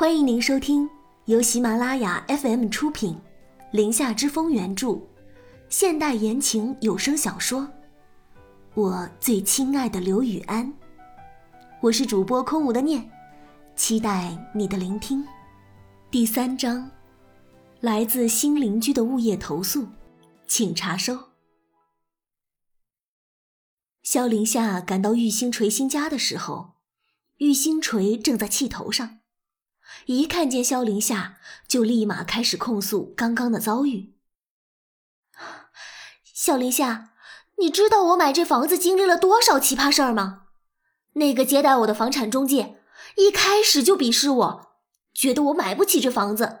欢迎您收听由喜马拉雅 FM 出品，《林下之风》原著，现代言情有声小说《我最亲爱的刘雨安》。我是主播空无的念，期待你的聆听。第三章，来自新邻居的物业投诉，请查收。萧凌夏赶到玉星锤新家的时候，玉星锤正在气头上。一看见萧凌夏，就立马开始控诉刚刚的遭遇。萧凌夏，你知道我买这房子经历了多少奇葩事儿吗？那个接待我的房产中介一开始就鄙视我，觉得我买不起这房子。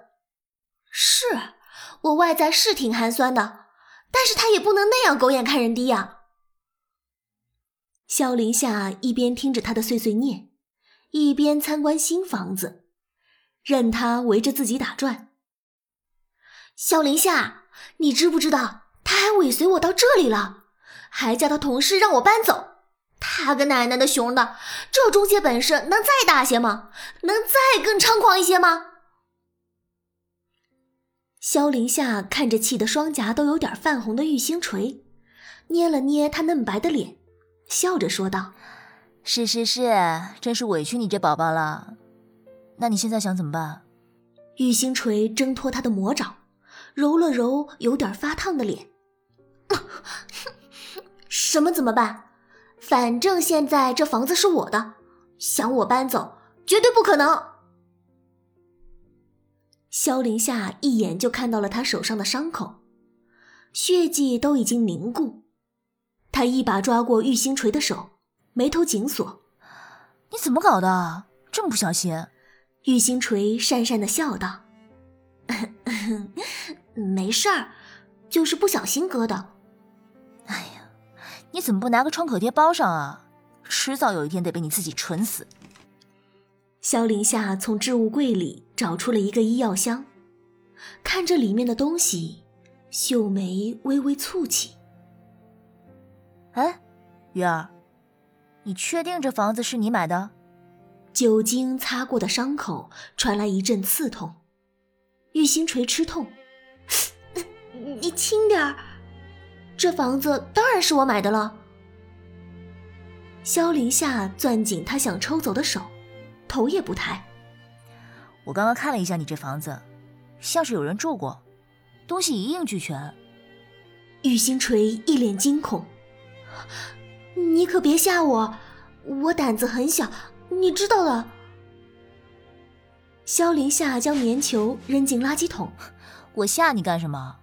是我外在是挺寒酸的，但是他也不能那样狗眼看人低呀。萧凌夏一边听着他的碎碎念，一边参观新房子。任他围着自己打转。萧凌夏，你知不知道他还尾随我到这里了，还叫他同事让我搬走。他个奶奶的熊的，这中介本事能再大些吗？能再更猖狂一些吗？萧凌夏看着气得双颊都有点泛红的玉星锤，捏了捏他嫩白的脸，笑着说道：“是是是，真是委屈你这宝宝了。”那你现在想怎么办？玉星锤挣脱他的魔爪，揉了揉有点发烫的脸。什么怎么办？反正现在这房子是我的，想我搬走绝对不可能。萧凌夏一眼就看到了他手上的伤口，血迹都已经凝固。他一把抓过玉星锤的手，眉头紧锁：“你怎么搞的？这么不小心？”玉星锤讪讪的笑道：“没事儿，就是不小心割的。”哎呀，你怎么不拿个创可贴包上啊？迟早有一天得被你自己蠢死。萧凌夏从置物柜里找出了一个医药箱，看着里面的东西，秀眉微微蹙起。哎，鱼儿，你确定这房子是你买的？酒精擦过的伤口传来一阵刺痛，玉星锤吃痛。你轻点儿，这房子当然是我买的了。萧凌夏攥紧他想抽走的手，头也不抬。我刚刚看了一下你这房子，像是有人住过，东西一应俱全。玉星锤一脸惊恐：“你可别吓我，我胆子很小。”你知道的。萧凌夏将棉球扔进垃圾桶。我吓你干什么？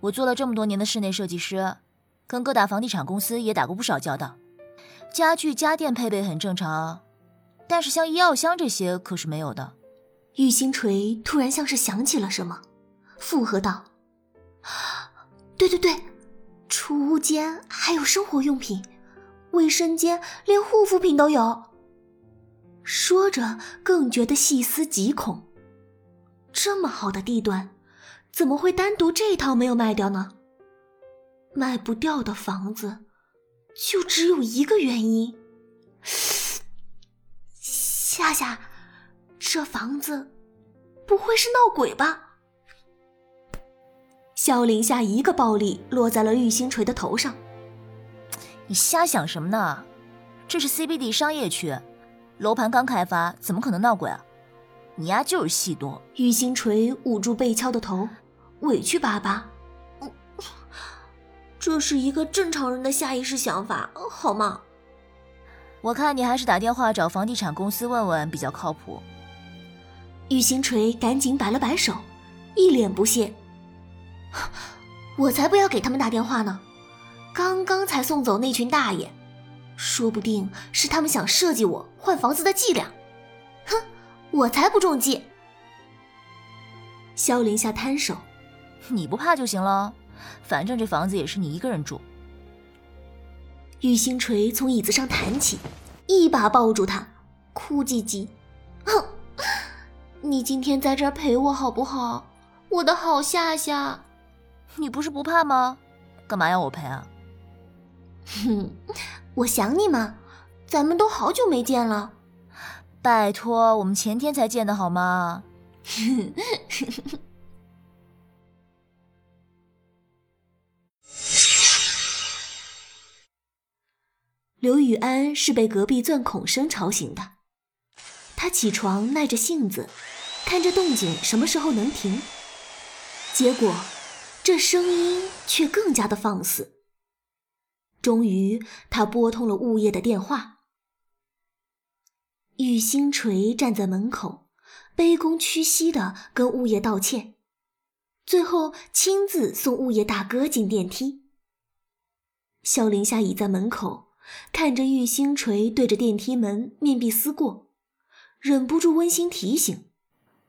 我做了这么多年的室内设计师，跟各大房地产公司也打过不少交道。家具家电配备很正常，但是像医药箱这些可是没有的。玉星锤突然像是想起了什么，附和道：“对对对，储物间还有生活用品，卫生间连护肤品都有。”说着，更觉得细思极恐。这么好的地段，怎么会单独这套没有卖掉呢？卖不掉的房子，就只有一个原因。夏夏，这房子不会是闹鬼吧？萧凌夏一个暴力落在了玉星锤的头上。你瞎想什么呢？这是 CBD 商业区。楼盘刚开发，怎么可能闹鬼啊？你丫就是戏多。玉星锤捂住被敲的头，委屈巴巴。这是一个正常人的下意识想法，好吗？我看你还是打电话找房地产公司问问比较靠谱。玉星锤赶紧摆了摆手，一脸不屑。我才不要给他们打电话呢！刚刚才送走那群大爷。说不定是他们想设计我换房子的伎俩，哼，我才不中计。萧凌夏摊手，你不怕就行了，反正这房子也是你一个人住。玉星锤从椅子上弹起，一把抱住他，哭唧唧，哼，你今天在这儿陪我好不好？我的好夏夏，你不是不怕吗？干嘛要我陪啊？哼。我想你嘛，咱们都好久没见了。拜托，我们前天才见的好吗？刘雨安是被隔壁钻孔声吵醒的，他起床耐着性子，看着动静什么时候能停。结果，这声音却更加的放肆。终于，他拨通了物业的电话。玉星锤站在门口，卑躬屈膝的跟物业道歉，最后亲自送物业大哥进电梯。肖林夏倚在门口。看着玉星锤对着电梯门面壁思过，忍不住温馨提醒：“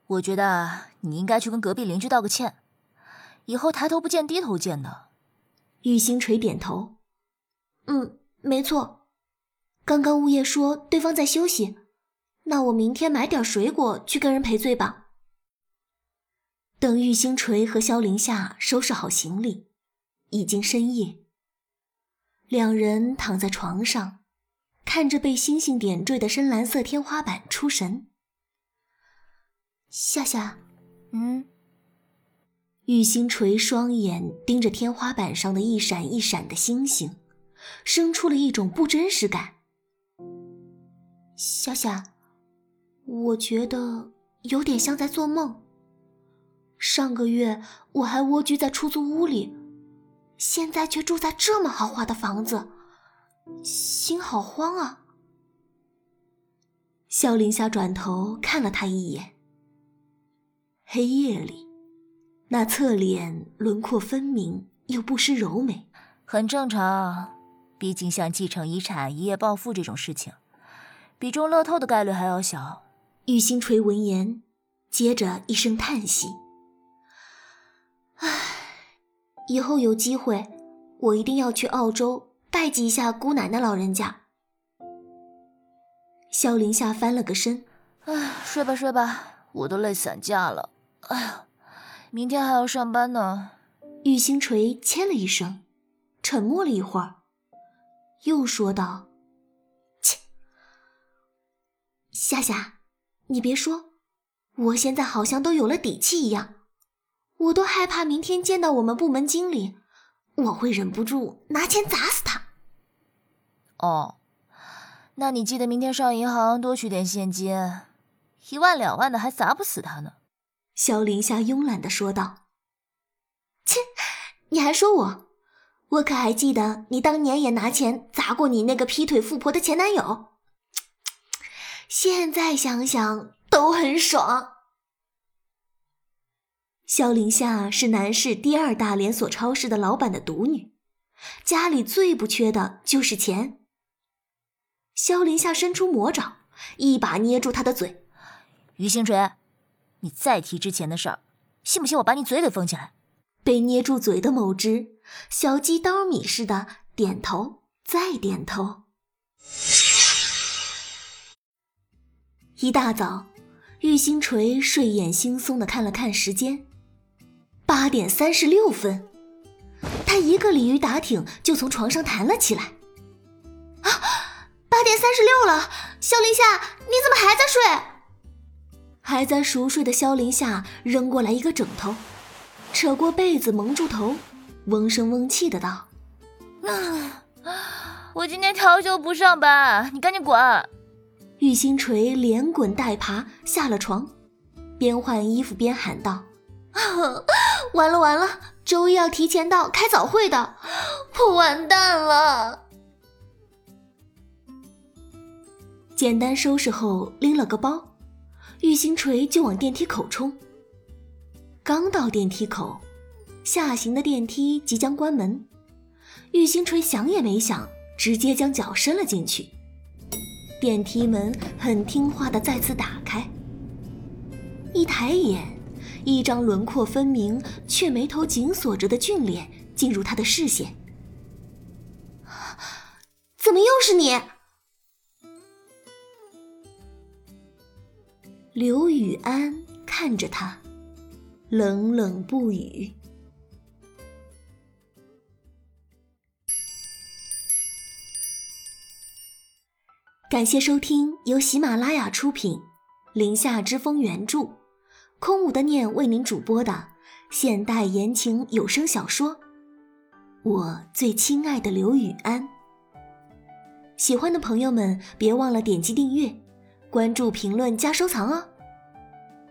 我觉得你应该去跟隔壁邻居道个歉，以后抬头不见低头见的。”玉星锤点头：“嗯，没错。刚刚物业说对方在休息，那我明天买点水果去跟人赔罪吧。”等玉星锤和萧凌夏收拾好行李，已经深夜。两人躺在床上，看着被星星点缀的深蓝色天花板出神。夏夏，嗯。玉星锤双眼盯着天花板上的一闪一闪的星星，生出了一种不真实感。夏夏，我觉得有点像在做梦。上个月我还蜗居在出租屋里。现在却住在这么豪华的房子，心好慌啊！萧凌夏转头看了他一眼。黑夜里，那侧脸轮廓分明又不失柔美，很正常。毕竟像继承遗产、一夜暴富这种事情，比中乐透的概率还要小。玉星锤闻言，接着一声叹息：“唉。”以后有机会，我一定要去澳洲拜祭一下姑奶奶老人家。萧凌夏翻了个身，唉，睡吧睡吧，我都累散架了。哎呀，明天还要上班呢。玉星锤欠了一声，沉默了一会儿，又说道：“切，夏夏，你别说，我现在好像都有了底气一样。”我都害怕明天见到我们部门经理，我会忍不住拿钱砸死他。哦，那你记得明天上银行多取点现金，一万两万的还砸不死他呢。萧凌夏慵懒的说道：“切，你还说我？我可还记得你当年也拿钱砸过你那个劈腿富婆的前男友。现在想想都很爽。”萧林夏是南市第二大连锁超市的老板的独女，家里最不缺的就是钱。萧林夏伸出魔爪，一把捏住他的嘴：“于星锤，你再提之前的事儿，信不信我把你嘴给封起来？”被捏住嘴的某只小鸡叨米似的点头，再点头。一大早，玉星锤睡眼惺忪的看了看时间。八点三十六分，他一个鲤鱼打挺就从床上弹了起来。啊，八点三十六了，萧林夏，你怎么还在睡？还在熟睡的萧林夏扔过来一个枕头，扯过被子蒙住头，嗡声嗡气的道：“啊，我今天调休不上班，你赶紧滚！”玉星锤连滚带爬下了床，边换衣服边喊道。完了完了，周一要提前到开早会的，我完蛋了。简单收拾后，拎了个包，玉星锤就往电梯口冲。刚到电梯口，下行的电梯即将关门，玉星锤想也没想，直接将脚伸了进去。电梯门很听话的再次打开，一抬眼。一张轮廓分明却眉头紧锁着的俊脸进入他的视线。怎么又是你？刘雨安看着他，冷冷不语。感谢收听由喜马拉雅出品，林夏之风原著，空无的念为您主播的现代言情有声小说《我最亲爱的刘雨安》。喜欢的朋友们别忘了点击订阅、关注、评论加收藏哦！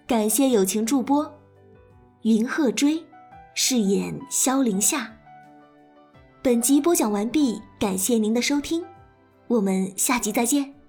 感谢友情助播云鹤追饰演萧凌夏。本集播讲完毕，感谢您的收听，我们下集再见。